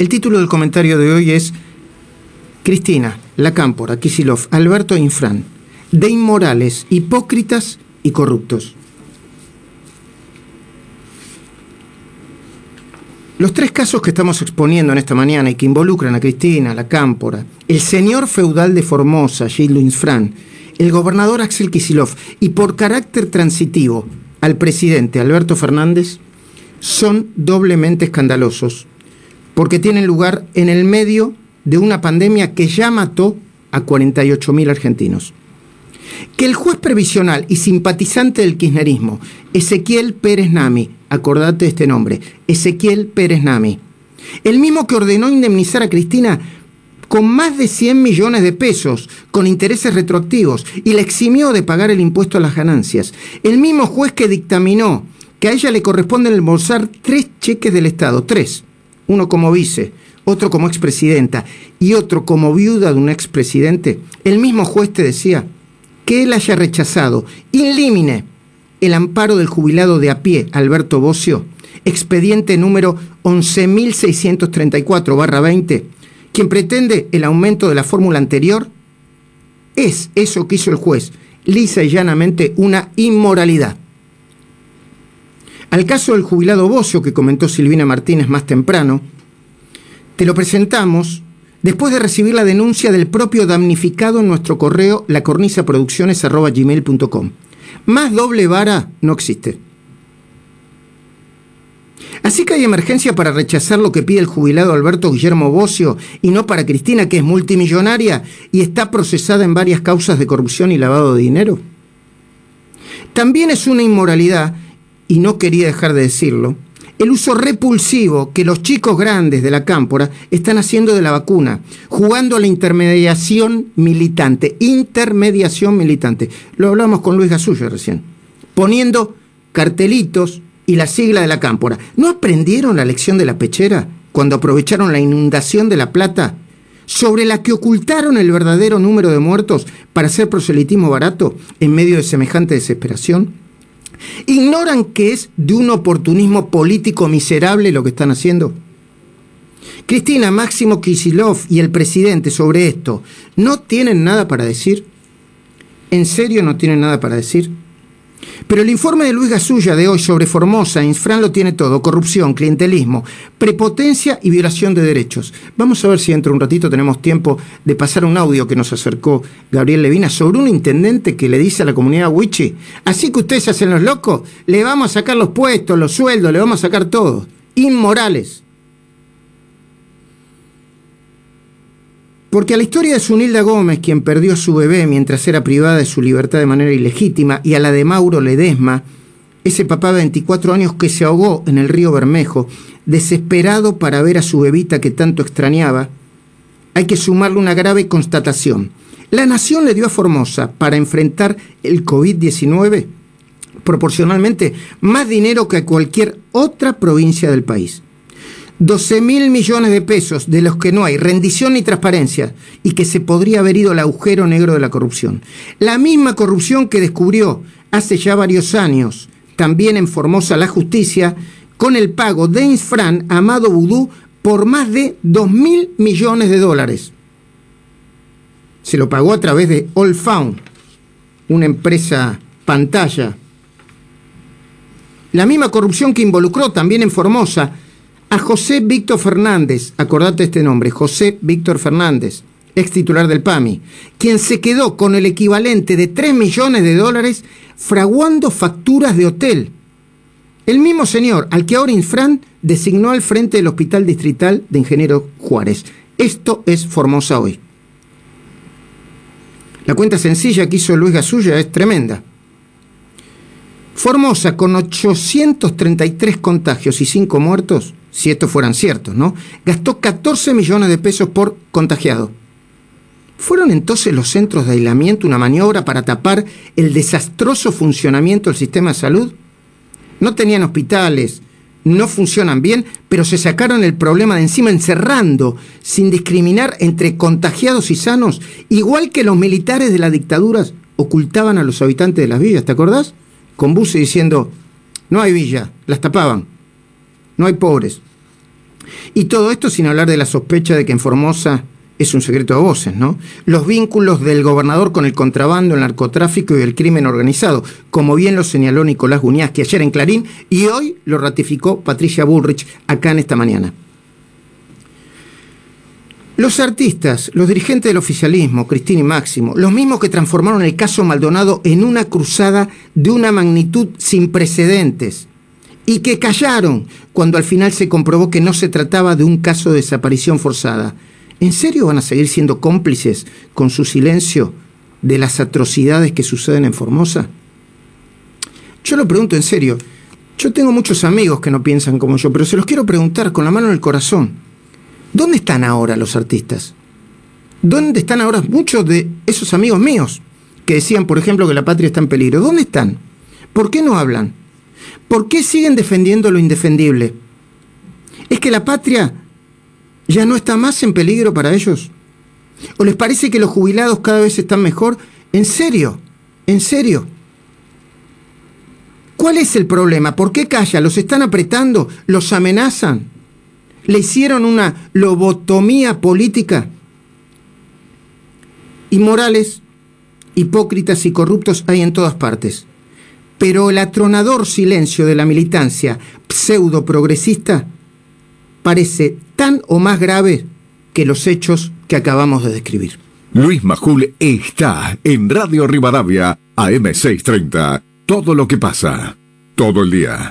El título del comentario de hoy es Cristina, La Cámpora, Kisilov, Alberto Infran, de inmorales, hipócritas y corruptos. Los tres casos que estamos exponiendo en esta mañana y que involucran a Cristina, la Cámpora, el señor feudal de Formosa, Gilles Infran, el gobernador Axel Kisilov y por carácter transitivo al presidente Alberto Fernández, son doblemente escandalosos porque tienen lugar en el medio de una pandemia que ya mató a 48.000 argentinos. Que el juez previsional y simpatizante del kirchnerismo, Ezequiel Pérez Nami, acordate este nombre, Ezequiel Pérez Nami. El mismo que ordenó indemnizar a Cristina con más de 100 millones de pesos, con intereses retroactivos, y la eximió de pagar el impuesto a las ganancias. El mismo juez que dictaminó que a ella le corresponde embolsar tres cheques del Estado, tres, uno como vice, otro como expresidenta y otro como viuda de un expresidente, el mismo juez te decía que él haya rechazado in limine el amparo del jubilado de a pie, Alberto Bocio, expediente número 11.634-20, quien pretende el aumento de la fórmula anterior, es eso que hizo el juez, lisa y llanamente una inmoralidad. Al caso del jubilado Bocio que comentó Silvina Martínez más temprano, te lo presentamos después de recibir la denuncia del propio damnificado en nuestro correo lacornizaproducciones.gmail.com. Más doble vara no existe. Así que hay emergencia para rechazar lo que pide el jubilado Alberto Guillermo Bocio y no para Cristina, que es multimillonaria y está procesada en varias causas de corrupción y lavado de dinero. También es una inmoralidad, y no quería dejar de decirlo, el uso repulsivo que los chicos grandes de la cámpora están haciendo de la vacuna, jugando a la intermediación militante, intermediación militante. Lo hablamos con Luis Gasullo recién, poniendo cartelitos y la sigla de la cámpora. ¿No aprendieron la lección de la pechera cuando aprovecharon la inundación de La Plata? sobre la que ocultaron el verdadero número de muertos para hacer proselitismo barato en medio de semejante desesperación? ¿Ignoran que es de un oportunismo político miserable lo que están haciendo? Cristina, Máximo Kisilov y el presidente sobre esto, ¿no tienen nada para decir? ¿En serio no tienen nada para decir? Pero el informe de Luis Gasulla de hoy sobre Formosa, Infran lo tiene todo, corrupción, clientelismo, prepotencia y violación de derechos. Vamos a ver si dentro de un ratito tenemos tiempo de pasar un audio que nos acercó Gabriel Levina sobre un intendente que le dice a la comunidad Wichi, así que ustedes hacen los locos, le vamos a sacar los puestos, los sueldos, le vamos a sacar todo. Inmorales. Porque a la historia de Sunilda Gómez, quien perdió a su bebé mientras era privada de su libertad de manera ilegítima, y a la de Mauro Ledesma, ese papá de 24 años que se ahogó en el río Bermejo, desesperado para ver a su bebita que tanto extrañaba, hay que sumarle una grave constatación. La nación le dio a Formosa para enfrentar el COVID-19 proporcionalmente más dinero que a cualquier otra provincia del país. 12 mil millones de pesos de los que no hay rendición ni transparencia y que se podría haber ido al agujero negro de la corrupción. La misma corrupción que descubrió hace ya varios años, también en Formosa la justicia, con el pago de Infran a Amado Vudú por más de 2 mil millones de dólares. Se lo pagó a través de All Found, una empresa pantalla. La misma corrupción que involucró también en Formosa a José Víctor Fernández, acordate este nombre, José Víctor Fernández, ex titular del PAMI, quien se quedó con el equivalente de 3 millones de dólares fraguando facturas de hotel. El mismo señor al que ahora Infran designó al frente del Hospital Distrital de Ingeniero Juárez. Esto es Formosa hoy. La cuenta sencilla que hizo Luis Gasulla es tremenda. Formosa, con 833 contagios y 5 muertos, si estos fueran ciertos, ¿no? Gastó 14 millones de pesos por contagiado. ¿Fueron entonces los centros de aislamiento una maniobra para tapar el desastroso funcionamiento del sistema de salud? No tenían hospitales, no funcionan bien, pero se sacaron el problema de encima encerrando, sin discriminar entre contagiados y sanos, igual que los militares de las dictaduras ocultaban a los habitantes de las villas, ¿te acordás? Con buses diciendo, no hay villa, las tapaban no hay pobres. Y todo esto sin hablar de la sospecha de que en Formosa es un secreto de voces, ¿no? Los vínculos del gobernador con el contrabando, el narcotráfico y el crimen organizado, como bien lo señaló Nicolás que ayer en Clarín y hoy lo ratificó Patricia Bullrich acá en esta mañana. Los artistas, los dirigentes del oficialismo, Cristina y Máximo, los mismos que transformaron el caso Maldonado en una cruzada de una magnitud sin precedentes y que callaron cuando al final se comprobó que no se trataba de un caso de desaparición forzada. ¿En serio van a seguir siendo cómplices con su silencio de las atrocidades que suceden en Formosa? Yo lo pregunto en serio. Yo tengo muchos amigos que no piensan como yo, pero se los quiero preguntar con la mano en el corazón. ¿Dónde están ahora los artistas? ¿Dónde están ahora muchos de esos amigos míos que decían, por ejemplo, que la patria está en peligro? ¿Dónde están? ¿Por qué no hablan? ¿Por qué siguen defendiendo lo indefendible? ¿Es que la patria ya no está más en peligro para ellos? ¿O les parece que los jubilados cada vez están mejor? ¿En serio? ¿En serio? ¿Cuál es el problema? ¿Por qué calla? ¿Los están apretando? ¿Los amenazan? le hicieron una lobotomía política. Y morales, hipócritas y corruptos hay en todas partes. Pero el atronador silencio de la militancia pseudo progresista parece tan o más grave que los hechos que acabamos de describir. Luis Majul está en Radio Rivadavia, AM630. Todo lo que pasa, todo el día.